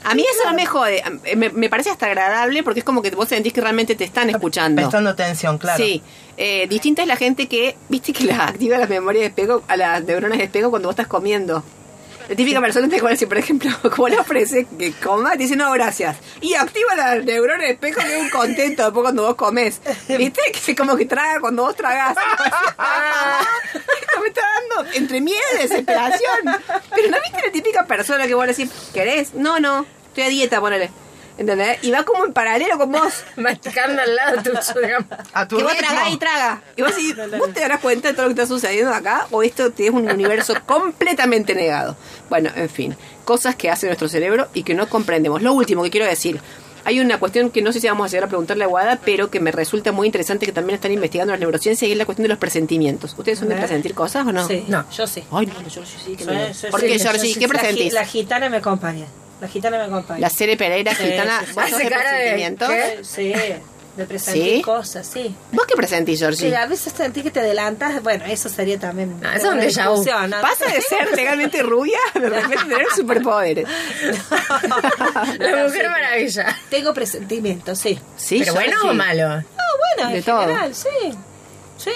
A mí eso no me jode, me, me parece hasta agradable porque es como que vos sentís que realmente te están escuchando. Prestando atención, claro. Sí, eh, distinta es la gente que, viste que la activa las memorias de espejo, a las neuronas de espejo cuando vos estás comiendo. La típica persona te dice, por ejemplo, <laughs> como le ofrece que coma, te dice no, gracias. Y activa las neuronas de espejo que es un contento después cuando vos comes. ¿Viste? Que es como que traga cuando vos tragás. <laughs> Esto me está dando entre miedo y desesperación. Pero no viste la típica persona que vos le decís, ¿querés? No, no, estoy a dieta, ponele. ¿Entendés? Y va como en paralelo con vos. <laughs> Masticando al lado tuyo, digamos. A tu Que vos tragás y traga. Y vos, decís, vos te darás cuenta de todo lo que está sucediendo acá o esto te es un universo <laughs> completamente negado. Bueno, en fin, cosas que hace nuestro cerebro y que no comprendemos. Lo último que quiero decir. Hay una cuestión que no sé si vamos a llegar a preguntarle a Guada, pero que me resulta muy interesante que también están investigando las neurociencias y es la cuestión de los presentimientos. ¿Ustedes son de presentir cosas o no? Sí, No. yo sí. Ay, no, yo sí, qué Sí, sí, ¿Por sí, qué, yo Georgie? ¿Qué La presentís? La, gitana me acompaña. La gitana me acompaña. La Cere Pereira, Sí, gitana, sí, sí. ¿vos sos de Hace cara de- presentimientos? ¿qué? Sí, de presentir ¿Sí? cosas, sí. ¿Vos qué presentís, Georgie? Sí, a veces sentí que te adelantas. Bueno, eso sería también. No, eso es un ¿no? Pasa de ser <laughs> legalmente rubia <laughs> de repente tener superpoderes. La mujer maravilla. Tengo presentimiento, sí. Sí, ¿Pero bueno o malo? Ah, bueno, De en todo. general, sí. Sí.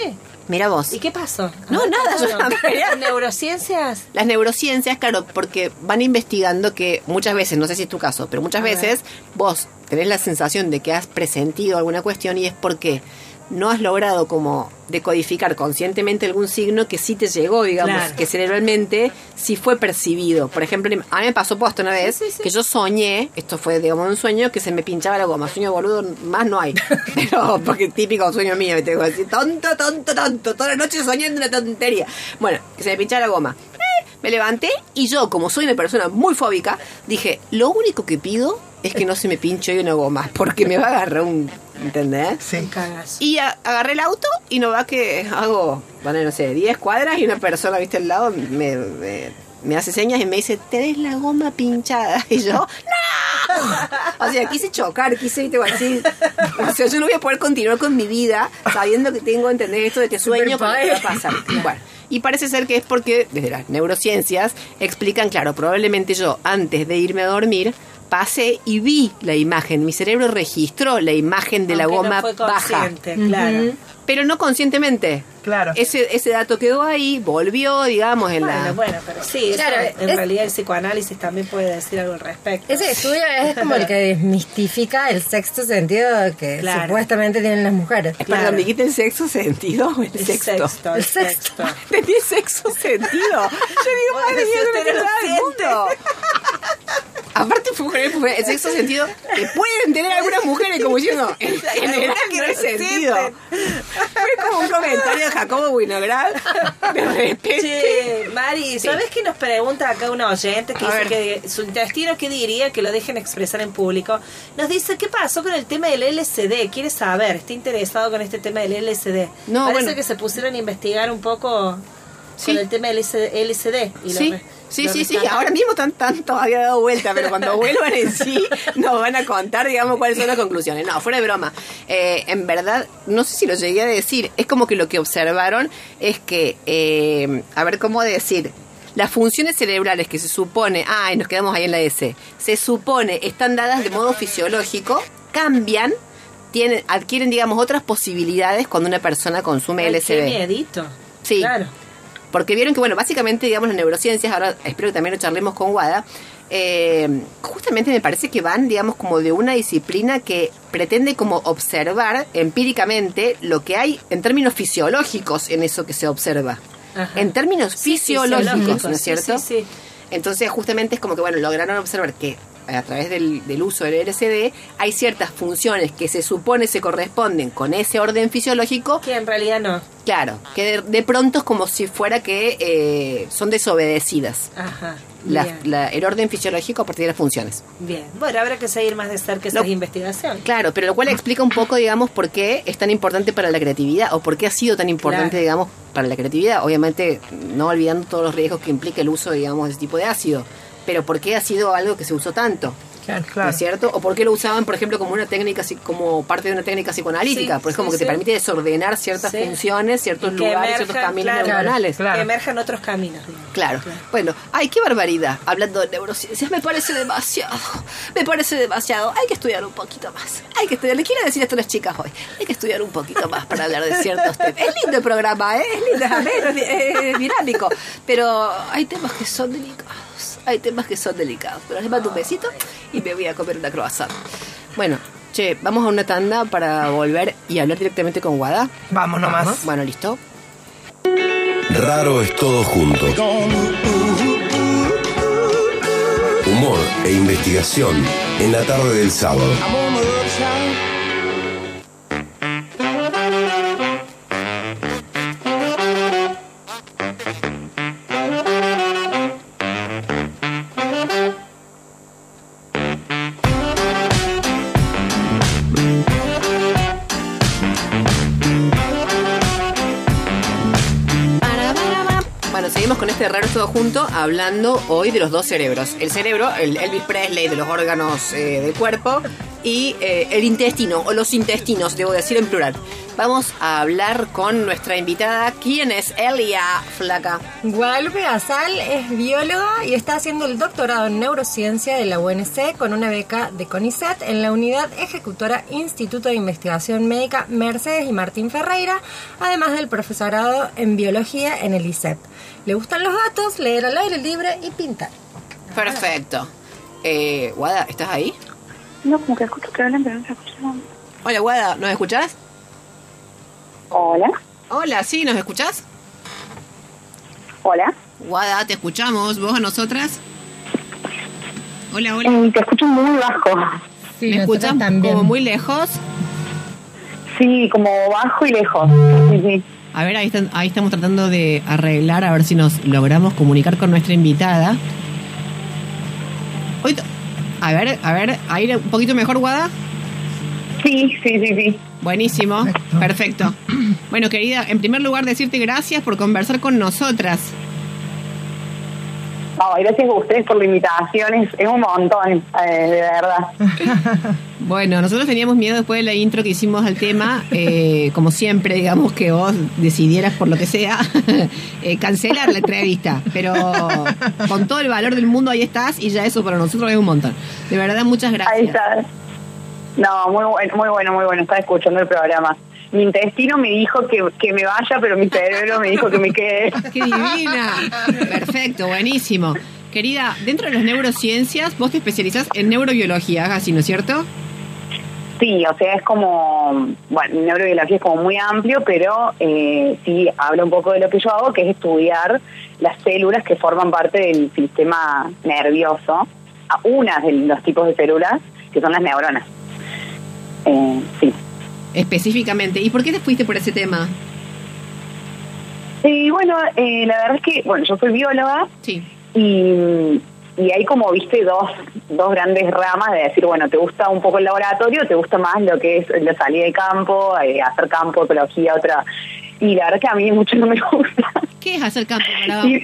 Mira vos. ¿Y qué pasó? No, ver, nada, yo no quería- Neurociencias. Las neurociencias, claro, porque van investigando que muchas veces, no sé si es tu caso, pero muchas A ver. veces vos tenés la sensación de que has presentido alguna cuestión y es porque no has logrado como decodificar conscientemente algún signo que sí te llegó, digamos, Claro. que cerebralmente sí fue percibido. Por ejemplo, a mí me pasó posto una vez sí, sí. que yo soñé, esto fue digamos un sueño, que se me pinchaba la goma. Sueño boludo, más no hay. <laughs> Pero, porque típico sueño mío, me tengo que decir, tonto, tonto, tonto, toda la noche soñando una tontería. Bueno, que se me pinchaba la goma. Eh, Me levanté y yo, como soy una persona muy fóbica, dije, lo único que pido es que no se me pinche hoy una goma, porque me va a agarrar un... ¿Entendés? Sí. Y a- agarré el auto y no va que hago, bueno, no sé, 10 cuadras y una persona, viste, al lado me, me, me hace señas y me dice, tenés la goma pinchada. <laughs> Y yo, ¡no! O sea, quise chocar, quise, viste, así. O sea, yo no voy a poder continuar con mi vida sabiendo que tengo, ¿entendés? Esto de que sueño con lo que va a pasar. Bueno, y parece ser que es porque desde las neurociencias explican, claro, probablemente yo antes de irme a dormir pasé y vi la imagen. Mi cerebro registró la imagen de la goma no fue baja consciente, claro. pero no conscientemente. Claro. Ese, ese dato quedó ahí, volvió, digamos, en Bueno, la... bueno, pero sí, eso, Claro, en es- realidad el psicoanálisis también puede decir algo al respecto. Ese estudio es <laughs> como el que desmistifica el sexto sentido que Claro. supuestamente tienen las mujeres. Perdón, claro. dijiste el sexo sentido o el, El sexto. sexto, el El sexto. sexto. <laughs> Entendí sexo sentido. Yo digo, madre mía, no lo siente. mundo. <laughs> Aparte fue con el, sexto sentido que pueden tener algunas mujeres como diciendo <laughs> en general no hay sentido. Fue como un comentario de Jacobo Winograd. De repente. Che, Mari, ¿sabes qué nos pregunta acá una oyente que A dice ver. que su intestino qué diría que lo dejen expresar en público? Nos dice, ¿qué pasó con el tema del LSD? Quiere saber, está interesado con este tema del LSD. No, Parece bueno. que se pusieron a investigar un poco Sí. con el tema del LSD. y Sí, sí, sí, sí. Ahora mismo están, están todavía dado vuelta, pero cuando <laughs> vuelvan en sí nos van a contar, digamos, cuáles son las conclusiones. No, fuera de broma. Eh, en verdad, no sé si lo llegué a decir. Es como que lo que observaron es que, eh, a ver cómo decir. Las funciones cerebrales que se supone, ay, nos quedamos ahí en la S, se supone están dadas de modo fisiológico, cambian, tienen, adquieren, digamos, otras posibilidades cuando una persona consume Ay, LSD. Qué miedito. Sí. Claro. Porque vieron que, bueno, básicamente, digamos, las neurociencias, ahora espero que también lo charlemos con Wada, eh, justamente me parece que van, digamos, como de una disciplina que pretende como observar empíricamente lo que hay en términos fisiológicos en eso que se observa. Ajá. En términos Sí, fisiológicos, fisiológicos, ¿no es cierto? sí, sí. Entonces, justamente es como que, bueno, lograron observar que a través del, del uso del LSD hay ciertas funciones que se supone se corresponden con ese orden fisiológico Que en realidad no. Claro, que de, de pronto es como si fuera que eh, son desobedecidas Ajá. la- el orden fisiológico a partir de las funciones. Bien. Bueno, habrá que seguir más de cerca esas Lo- investigaciones. Claro, pero lo cual explica un poco, digamos, por qué es tan importante para la creatividad o por qué ha sido tan importante, Claro. digamos, para la creatividad. Obviamente, no olvidando todos los riesgos que implica el uso, digamos, de ese tipo de ácido. Pero por qué ha sido algo que se usó tanto. Claro, ¿No es cierto? ¿O por qué lo usaban, por ejemplo, como una técnica, como parte de una técnica psicoanalítica? Sí, Porque es como sí, que te sí. permite desordenar ciertas Sí. funciones, ciertos lugares, ciertos caminos claro, neuronales. claro. Que emerjan otros caminos. Claro. Bueno, ay, qué barbaridad. Hablando de neurociencias, me parece demasiado. Me parece demasiado. Hay que estudiar un poquito más. Hay que estudiar. Le quiero decir esto a las chicas hoy. Hay que estudiar un poquito más para hablar de ciertos temas. Es lindo el programa, ¿eh? Es lindo, es, es dinámico. Pero hay temas que son delicados. Hay temas que son delicados. Pero les mando un besito y me voy a comer una croissant. Bueno, che, vamos a una tanda para volver y hablar directamente con Guada. Vamos nomás. Bueno, listo. Raro es todo junto. Humor e investigación en la tarde del sábado. Este raro todo junto, hablando hoy de los dos cerebros. El cerebro, el Elvis Presley de los órganos eh, del cuerpo, y eh, el intestino, o los intestinos, debo decir en plural. Vamos a hablar con nuestra invitada. ¿Quién es Elia Flaca? Guadalupe Gasal es bióloga y está haciendo el doctorado en neurociencia de la UNC con una beca de CONICET en la unidad ejecutora Instituto de Investigación Médica Mercedes y Martín Ferreira, además del profesorado en biología en el ISEP. Le gustan los gatos, leer al aire libre y pintar. Perfecto. Eh, Guada, ¿estás ahí? No, como que escucho que hablan, pero no se escucha. Hola, Guada, ¿nos escuchás? Hola. Hola, ¿sí? ¿Nos escuchás? Hola. Guada, te escuchamos. ¿Vos a nosotras? Hola, hola. Eh, te escucho muy bajo. ¿Me escuchas como muy lejos? Sí, como bajo y lejos. Sí, sí. A ver, ahí, están- ahí estamos tratando de arreglar, a ver si nos logramos comunicar con nuestra invitada. Hoy a ver, a ver, ahí un poquito mejor, Guada. Sí, sí, sí, sí. Buenísimo, perfecto. Bueno, querida, en primer lugar decirte gracias por conversar con nosotras. No, gracias a ustedes por la invitación. Es, es un montón, eh, de verdad. <laughs> Bueno, nosotros teníamos miedo después de la intro que hicimos al tema, eh, como siempre, digamos que vos decidieras por lo que sea, <laughs> eh, cancelar la entrevista, pero con todo el valor del mundo ahí estás y ya eso para nosotros es un montón. De verdad, muchas gracias. Ahí está. No, muy bueno, muy bueno, muy bueno. Estaba escuchando el programa. Mi intestino me dijo que, que me vaya, pero mi cerebro me dijo que me quede. <laughs> ¡Qué divina! Perfecto, buenísimo. Querida, dentro de las neurociencias, vos te especializás en neurobiología, así, ¿no es cierto? Sí, o sea, es como, bueno, neurobiología es como muy amplio, pero eh, sí habla un poco de lo que yo hago, que es estudiar las células que forman parte del sistema nervioso, a unas de los tipos de células, que son las neuronas. Eh, sí. Específicamente. ¿Y por qué te fuiste por ese tema? Sí, bueno, eh, la verdad es que, bueno, yo soy bióloga Sí. y, y hay como, viste, dos, dos grandes ramas de decir, bueno, ¿te gusta un poco el laboratorio? ¿Te gusta más lo que es la salida de campo, eh, hacer campo, ecología, otra? Y la verdad que a mí mucho no me <laughs> gusta. ¿Qué es hacer campo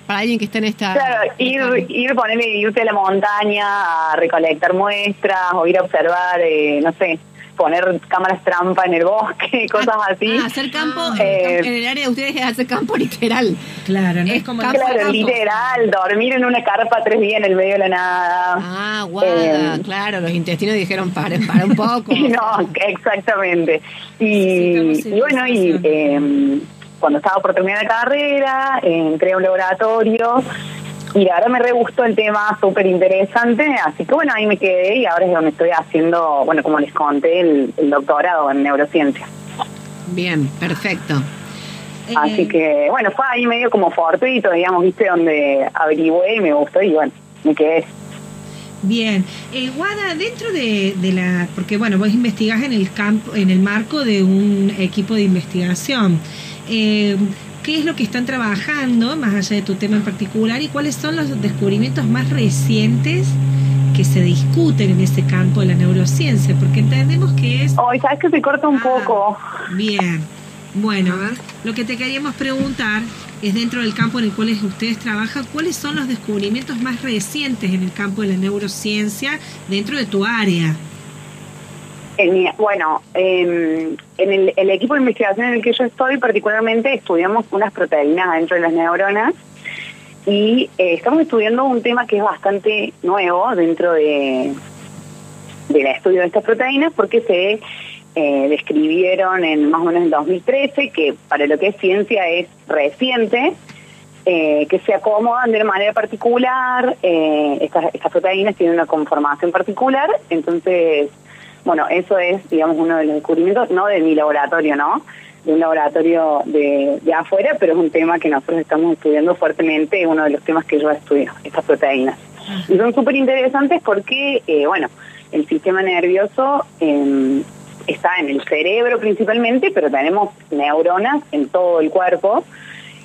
para alguien que está en esta... Claro, ir, ir ponerle, irte a la montaña a recolectar muestras o ir a observar, eh, no sé, poner cámaras trampa en el bosque, cosas así. Ah, hacer campo en, Eh, en el área de ustedes es hacer campo literal. Claro, no Es como campo, Claro, campo. literal, dormir en una carpa tres días en el medio de la nada. Ah, guada, Eh, claro, los intestinos dijeron, para, para un poco. <laughs> No, exactamente. Y, y bueno, y eh, cuando estaba por terminar la carrera, entré a un laboratorio Y ahora me re gustó el tema, súper interesante, así que bueno, ahí me quedé y ahora es donde estoy haciendo, bueno, como les conté, el, el doctorado en neurociencia. Bien, perfecto. Así Eh, que, bueno, fue ahí medio como fortuito, digamos, viste, donde averigüé y me gustó y bueno, me quedé. Bien, eh, Guada, dentro de, de la, porque bueno, vos investigás en el campo, en el marco de un equipo de investigación. Eh, ¿Qué es lo que están trabajando, más allá de tu tema en particular, y cuáles son los descubrimientos más recientes que se discuten en ese campo de la neurociencia? Porque entendemos que es Hoy, ¿sabes que se corta un Ah. poco? Bien. Bueno, ver. lo que te queríamos preguntar es dentro del campo en el cual ustedes trabajan, ¿cuáles son los descubrimientos más recientes en el campo de la neurociencia dentro de tu área? Bueno, eh, en el, equipo de investigación en el que yo estoy, particularmente estudiamos unas proteínas dentro de las neuronas y eh, estamos estudiando un tema que es bastante nuevo dentro de del estudio de estas proteínas porque se eh, describieron en más o menos en 2013, que para lo que es ciencia es reciente, eh, que se acomodan de una manera particular, estas proteínas tienen una conformación particular, entonces, bueno, eso es, digamos, uno de los descubrimientos, no de mi laboratorio, ¿no? De un laboratorio de, de afuera, pero es un tema que nosotros estamos estudiando fuertemente, es uno de los temas que yo estudio, estas proteínas. Y son súper interesantes porque, eh, bueno, el sistema nervioso eh, está en el cerebro principalmente, pero tenemos neuronas en todo el cuerpo.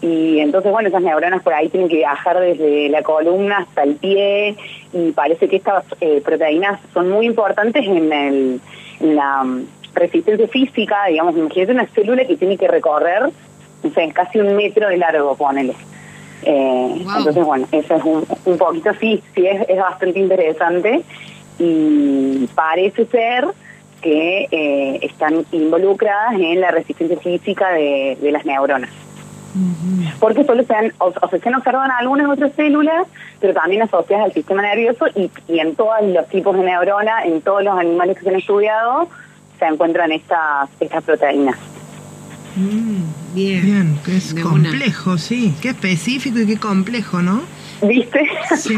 Y entonces, bueno, esas neuronas por ahí tienen que viajar desde la columna hasta el pie y parece que estas eh, proteínas son muy importantes en, el, en la mm, resistencia física, digamos, imagínate una célula que tiene que recorrer, no sé, casi un metro de largo, ponele. Eh, Wow. Entonces, bueno, eso es un, un poquito, sí, sí, es, es bastante interesante y parece ser que eh, están involucradas en la resistencia física de, de las neuronas. Porque solo se han, o, o sea, se han observado en algunas otras células, pero también asociadas al sistema nervioso y, y en todos los tipos de neurona, en todos los animales que se han estudiado, se encuentran estas, estas proteínas. Mm, bien. Bien, que es De una. complejo, sí. Qué específico y qué complejo, ¿no? ¿Viste? <laughs> Sí.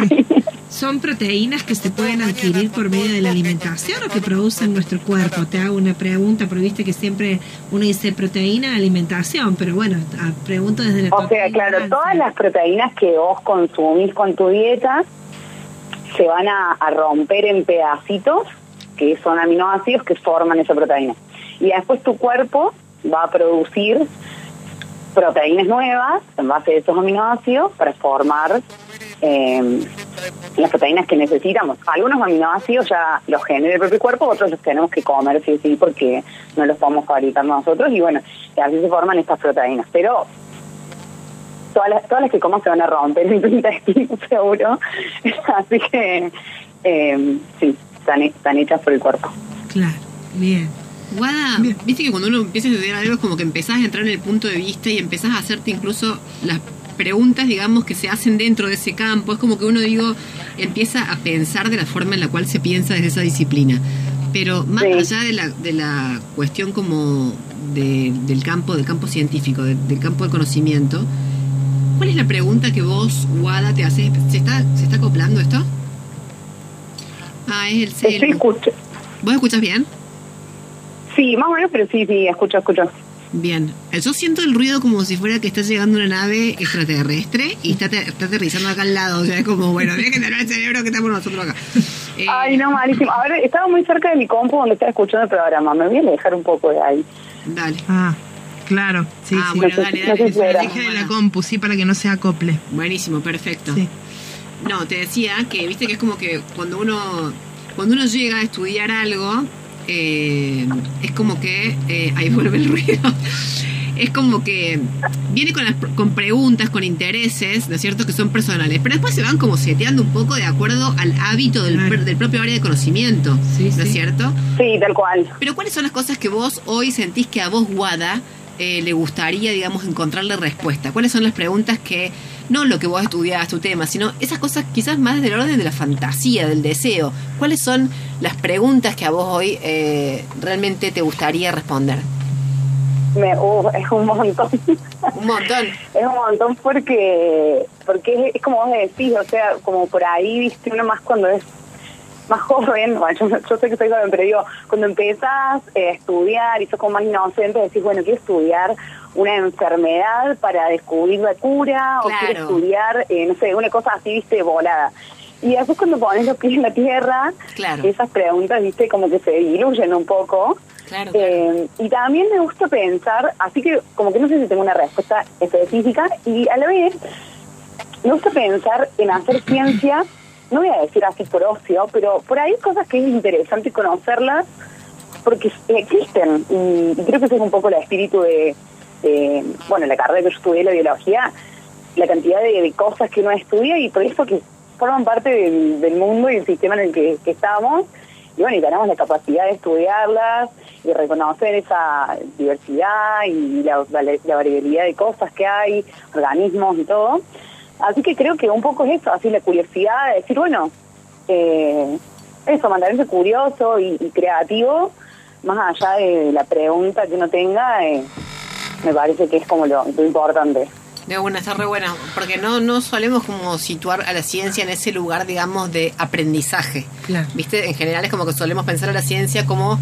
¿Son proteínas que se pueden adquirir por medio de la alimentación o que producen nuestro cuerpo? Te hago una pregunta, pero viste que siempre uno dice proteína, alimentación, pero bueno, pregunto desde la O sea, claro, todas las proteínas que vos consumís con tu dieta se van a, a romper en pedacitos, que son aminoácidos que forman esa proteína. Y después tu cuerpo va a producir proteínas nuevas en base a esos aminoácidos para formar eh, las proteínas que necesitamos. Algunos aminoácidos ya los genera el propio cuerpo, otros los tenemos que comer sí sí porque no los podemos fabricar nosotros y bueno, así se forman estas proteínas. Pero todas las, todas las que comas se van a romper en tu intestino <laughs> seguro, así que eh, sí, están, están hechas por el cuerpo. Claro, bien. Guada, viste que cuando uno empieza a estudiar algo es como que empezás a entrar en el punto de vista y empezás a hacerte incluso las preguntas, digamos, que se hacen dentro de ese campo. Es como que uno, digo, empieza a pensar de la forma en la cual se piensa desde esa disciplina. Pero más Sí. allá de la, de la cuestión como de- del campo, del campo científico, de- del campo del conocimiento, ¿cuál es la pregunta que vos, Guada, te haces? ¿Se está, ¿Se está acoplando esto? Ah, es el celu. escucho. ¿Vos escuchas bien? Sí, más o menos, pero sí, sí, escucho, escucho. Bien, yo siento el ruido como si fuera que está llegando una nave extraterrestre y está, te- está aterrizando acá al lado. O sea, es como, bueno, mira que tener el cerebro que estamos nosotros acá. Eh, Ay, no, malísimo. A ver, estaba muy cerca de mi compu donde estaba escuchando el programa. Me voy a alejar un poco de ahí. Dale. Ah, claro. Sí, ah, sí. bueno, No dale, no dale. de la compu, sí, para que no se acople. Buenísimo, perfecto. Sí. No, te decía que, viste que es como que cuando uno, cuando uno llega a estudiar algo, eh, es como que, eh, ahí vuelve el ruido, <laughs> es como que viene con, las, con preguntas, con intereses, ¿no es cierto?, que son personales, pero después se van como seteando un poco de acuerdo al hábito del, Claro. del propio área de conocimiento, Sí, ¿no es sí. cierto? Sí, tal cual. Pero ¿cuáles son las cosas que vos hoy sentís que a vos, Guada, eh, le gustaría, digamos, encontrarle respuesta? ¿Cuáles son las preguntas que, no lo que vos estudiás, tu tema, sino esas cosas quizás más del orden de la fantasía, del deseo? ¿Cuáles son las preguntas que a vos hoy eh, realmente te gustaría responder? Me, uh, es un montón. Un montón. <laughs> Es un montón porque porque es, es como vos decís, o sea, como por ahí, viste, uno más cuando es más joven, bueno, yo, yo sé que soy joven, pero digo, cuando empezás eh, a estudiar y sos como más inocente, decís, bueno, quiero estudiar una enfermedad para descubrir la cura, o quiero estudiar, eh, no sé, una cosa así, viste, volada. Y después cuando pones los pies en la tierra, Claro. esas preguntas, viste, como que se diluyen un poco. Claro, Eh, y también me gusta pensar, así que como que no sé si tengo una respuesta específica, y a la vez me gusta pensar en hacer ciencia, no voy a decir así por ocio, pero por ahí cosas que es interesante conocerlas porque existen. Y, creo que ese es un poco el espíritu de, bueno, la carrera que yo estudié, la biología, la cantidad de, cosas que uno estudia y por eso que forman parte del, mundo y el sistema en el que, que estamos. Y bueno, y tenemos la capacidad de estudiarlas y reconocer esa diversidad y la, la, la variabilidad de cosas que hay, organismos y todo. Así que creo que un poco es eso, así la curiosidad de decir, bueno, eh, eso, mantenerse curioso y, y creativo, más allá de la pregunta que uno tenga, eh, me parece que es como lo, lo importante. De una, está re buena, porque no, no solemos como situar a la ciencia en ese lugar, digamos, de aprendizaje. Claro. ¿Viste? En general es como que solemos pensar a la ciencia como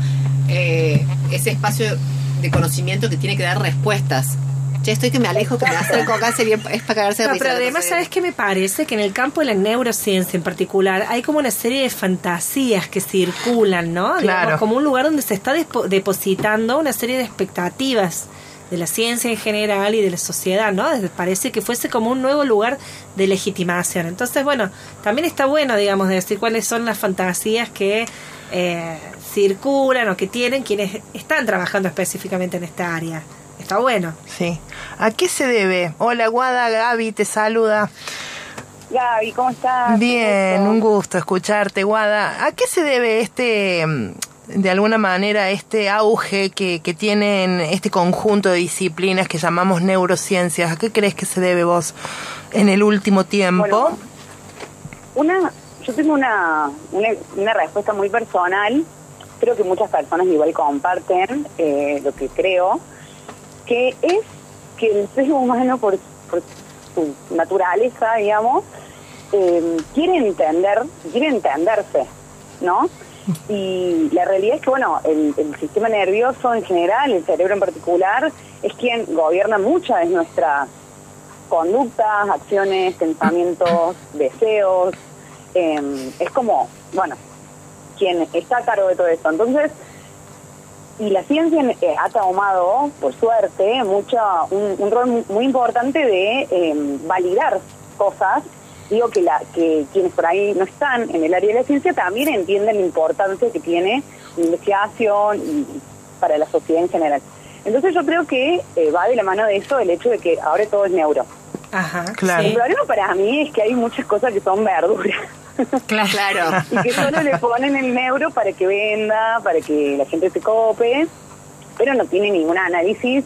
eh, ese espacio de conocimiento que tiene que dar respuestas. Ya estoy que me alejo, que me <laughs> acerco acá, sería, es para cagarse de No, risa. pero además, ¿sabes que- qué me parece? Que en el campo de la neurociencia en particular hay como una serie de fantasías que circulan, ¿no? Claro. Digamos, como un lugar donde se está depositando una serie de expectativas de la ciencia en general y de la sociedad, ¿no? Parece que fuese como un nuevo lugar de legitimación. Entonces, bueno, también está bueno, digamos, de decir cuáles son las fantasías que eh, circulan o que tienen quienes están trabajando específicamente en esta área. Está bueno. Sí. ¿A qué se debe? Hola, Guada, Gaby te saluda. Gaby, ¿cómo estás? Bien, Un un gusto. escucharte, Guada. ¿A qué se debe este, mm, de alguna manera, este auge que, que tienen este conjunto de disciplinas que llamamos neurociencias? ¿A qué crees que se debe vos en el último tiempo? Bueno, una, yo tengo una, una, una respuesta muy personal, creo que muchas personas igual comparten eh, lo que creo, que es que el ser humano por, su naturaleza, digamos, eh, quiere entender, quiere entenderse, ¿no? Y la realidad es que, bueno, el, el sistema nervioso en general, el cerebro en particular, es quien gobierna muchas de nuestras conductas, acciones, pensamientos, deseos. eh, es como, bueno, quien está a cargo de todo esto. Entonces, y la ciencia eh, ha tomado, por suerte, mucho, un, un rol mu- muy importante de eh, validar cosas. Digo que, la, que quienes por ahí no están en el área de la ciencia también entienden la importancia que tiene la investigación y para la sociedad en general. Entonces yo creo que eh, va de la mano de eso el hecho de que ahora todo es neuro. Ajá. Claro. El problema para mí es que hay muchas cosas que son verduras. Claro. Claro. y que solo le ponen el neuro para que venda, para que la gente se cope, pero no tiene ningún análisis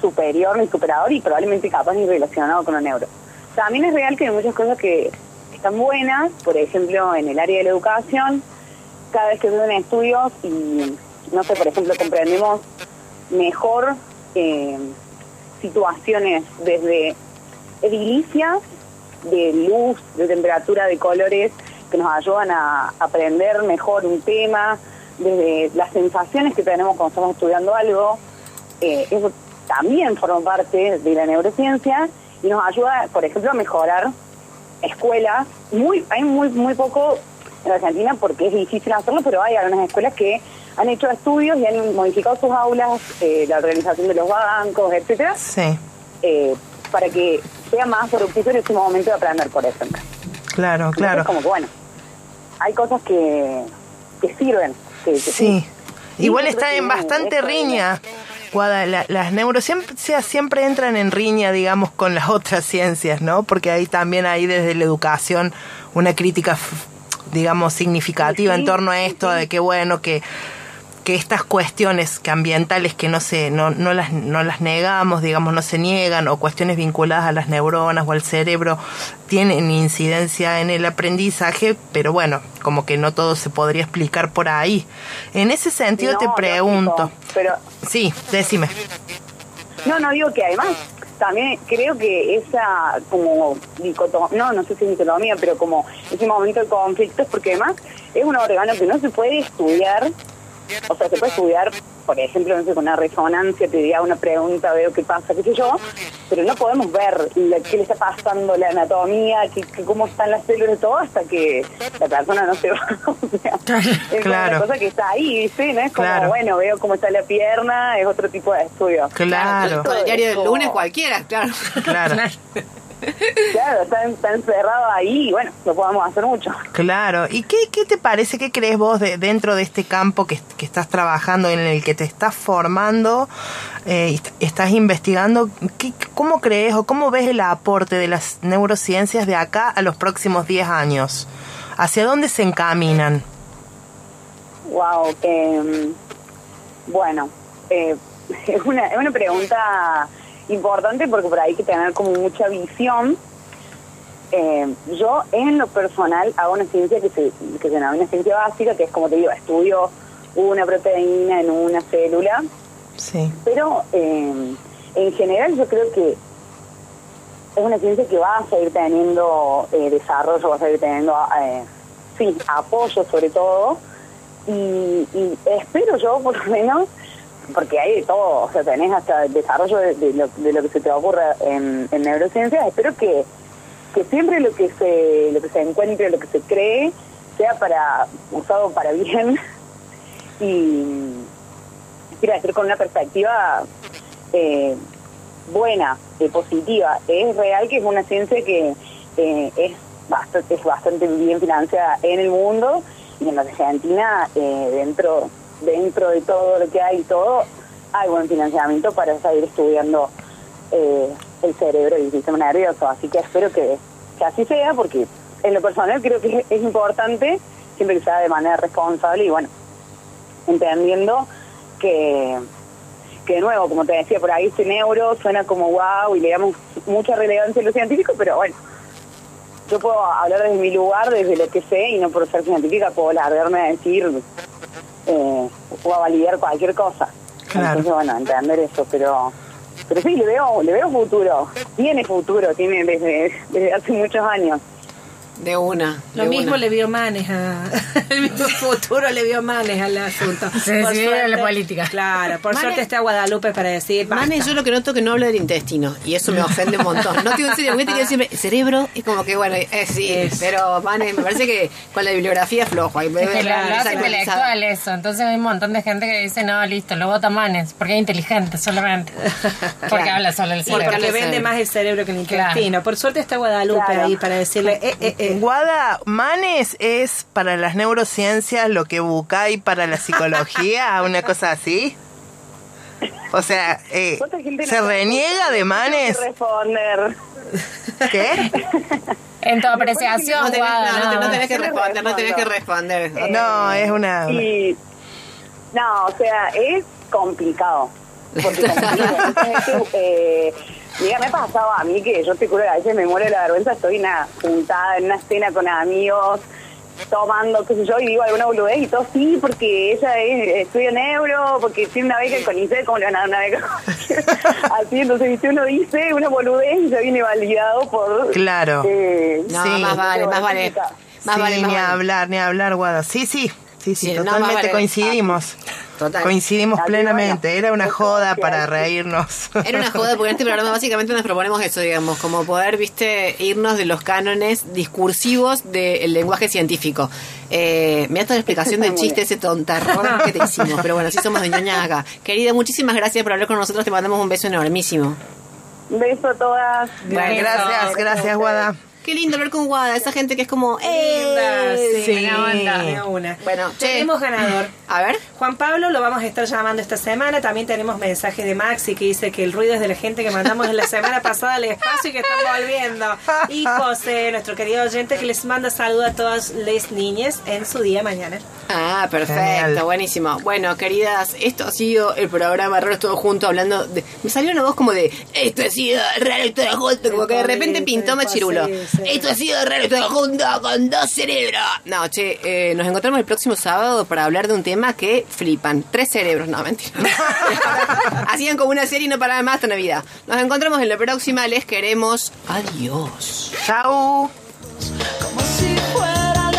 superior ni superador y probablemente capaz ni relacionado con el neuro. También es real que hay muchas cosas que están buenas, por ejemplo, en el área de la educación, cada vez que se hacen estudios y, no sé, por ejemplo, comprendemos mejor eh, situaciones desde edilicias de luz, de temperatura, de colores que nos ayudan a aprender mejor un tema, desde las sensaciones que tenemos cuando estamos estudiando algo. Eh, eso también forma parte de la neurociencia y nos ayuda, por ejemplo, a mejorar escuelas. Muy, hay muy, muy poco en Argentina porque es difícil hacerlo, pero hay algunas escuelas que han hecho estudios y han modificado sus aulas, eh, la organización de los bancos, etcétera, Sí, eh, para que sea más fructífero ese momento de aprender, por ejemplo. claro, claro. Entonces, como que bueno, hay cosas que, que sirven. Que, que Sí. Igual Sí, está en bastante riña. Guada, la- las neurociencias siempre entran en riña, digamos, con las otras ciencias, ¿no? Porque ahí también hay desde la educación una crítica, digamos, significativa Sí, en torno a esto, de que bueno, que que estas cuestiones que ambientales que no se no, no las no las negamos digamos no se niegan o cuestiones vinculadas a las neuronas o al cerebro tienen incidencia en el aprendizaje pero bueno como que no todo se podría explicar por ahí. En ese sentido No, te pregunto. pero sí decime. No, no digo que además también creo que esa como dicotomía, no, no sé si es dicotomía, pero como ese momento de conflicto es porque además es un órgano que no se puede estudiar, o sea, se puede estudiar, por ejemplo, no sé, con una resonancia, te diría una pregunta, veo qué pasa, qué sé yo, pero no podemos ver la- qué le está pasando, la anatomía, qué, qué- cómo están las células y todo hasta que la persona no se va. <laughs> o sea, es Claro. una cosa que está ahí, ¿viste? No es como, Claro. bueno, veo cómo está la pierna, es otro tipo de estudio. Claro, Con el diario del lunes cualquiera, claro. claro, <laughs> <laughs> Claro, está, está encerrado ahí y bueno, no podemos hacer mucho. claro. ¿Y qué, qué te parece, qué crees vos de, dentro de este campo que, que estás trabajando, en el que te estás formando, eh, y est- estás investigando? ¿Qué, ¿Cómo crees o cómo ves el aporte de las neurociencias de acá a los próximos 10 años? ¿Hacia dónde se encaminan? Wow, eh, bueno, eh, <laughs> es, una, es una pregunta importante porque por ahí hay que tener como mucha visión. Eh, yo en lo personal hago una ciencia que se, que se denomina ciencia básica, que es como te digo, estudio una proteína en una célula, Sí, pero eh, en general yo creo que es una ciencia que va a seguir teniendo eh, desarrollo, va a seguir teniendo eh, sí, apoyo sobre todo, y, y espero yo por lo menos, porque hay de todo, o sea, tenés hasta el desarrollo de, lo, de lo que se te ocurra en, en neurociencias, espero que, que siempre lo que se lo que se encuentre, lo que se cree, sea para usado para bien. <laughs> Y quiero decir con una perspectiva eh, buena, eh, positiva. Es real que es una ciencia que eh, es, bastante, es bastante bien financiada en el mundo y en la Argentina, eh, dentro, dentro de todo lo que hay y todo, hay buen financiamiento para seguir estudiando eh, el cerebro y el sistema nervioso. Así que espero que, que así sea, porque en lo personal creo que es, importante, siempre que sea de manera responsable y bueno, entendiendo que, que de nuevo, como te decía, por ahí este neuro suena como wow y le damos mucha relevancia a lo científico, pero bueno, yo puedo hablar desde mi lugar, desde lo que sé, y no por ser científica puedo largarme a decir eh, o a validar cualquier cosa. Claro. Entonces, bueno, entender eso, pero pero sí, le veo, le veo futuro. Tiene futuro, tiene desde, desde hace muchos años. De una. Lo de mismo una. le vio Manes a. <laughs> El mismo <laughs> futuro le vio Manes al asunto. Sí, sí, era la política. Claro, por Manes- suerte está Guadalupe para decir. basta. Mane, yo lo que noto que no habla del intestino y eso me ofende un montón. No digo en serio, porque te siempre cerebro y como que bueno, eh, sí, Es. pero Mane, me parece que con la bibliografía flojo. Es que lo hace desactualizado. intelectual eso. Entonces hay un montón de gente que dice, no, listo, lo vota Manes, porque es inteligente solamente. <laughs> Porque Claro. habla solo el Y cerebro. porque Claro. vende más el cerebro que el Claro. intestino. Por suerte está Guadalupe Claro. ahí para decirle. Eh, eh, eh. Guada, Manes es para las neurociencias lo que Bucay para la psicología, <laughs> una cosa así. O sea, eh, ¿Cuánta gente ¿se reniega de Manes? que responder. ¿Qué? <laughs> En tu apreciación, No tenés, Guada, no, no, no. no tenés que responder, no tenés que responder. No, es una... Y, no, o sea, es complicado. Porque <laughs> digo, entonces, eh, mira, me ha pasado a mí que yo te juro que a veces me muero de la vergüenza, estoy en una juntada, en una cena con amigos, tomando, qué sé yo, y digo alguna boludez y todo, sí, porque ella es, estudia neuro, porque tiene una beca en CONICET, ¿cómo le van a dar una beca? <laughs> Así, entonces, viste, uno dice una boludez y ya viene validado por... Claro. eh, No, Sí. más vale, más vale. Más sí, vale, más ni vale. hablar, ni hablar, Guada. Sí, sí, sí, sí, no, totalmente coincidimos. Total. Coincidimos plenamente. Era una joda para reírnos. Era una joda porque en este programa básicamente nos proponemos eso, digamos, como poder, viste, irnos de los cánones discursivos del lenguaje científico. Eh, me toda la explicación del chiste, ese tontarrón que te hicimos, pero bueno, sí somos de ñoña acá. Querida, muchísimas gracias por hablar con nosotros, te mandamos un beso enormísimo. Un beso a todas. Bueno, gracias, gracias, Guada. Qué lindo hablar con Guada, esa gente que es como... Linda, ¡Eh! sí, Sí. buena onda, de una. Bueno, che. tenemos ganador. <clears throat> A ver. Juan Pablo lo vamos a estar llamando esta semana. También tenemos mensaje de Maxi que dice que el ruido es de la gente que mandamos en la semana pasada al espacio y que están volviendo. Y José, nuestro querido oyente, que les manda saludos a todas las niñas en su día mañana. Ah, perfecto, Genial. buenísimo. Bueno, queridas, esto ha sido el programa Raro Todo Junto hablando de... Me salió una voz como de, esto ha sido Raro Todo Junto, como que de repente pintó Machirulo. Sí, sí. Esto ha sido raro, estoy junto con dos cerebros. No, che, eh, nos encontramos el próximo sábado para hablar de un tema que flipan. Tres cerebros, no, mentira. <laughs> Hacían como una serie y no paraban más hasta Navidad. Nos encontramos en la próxima, les queremos. Adiós. Chau.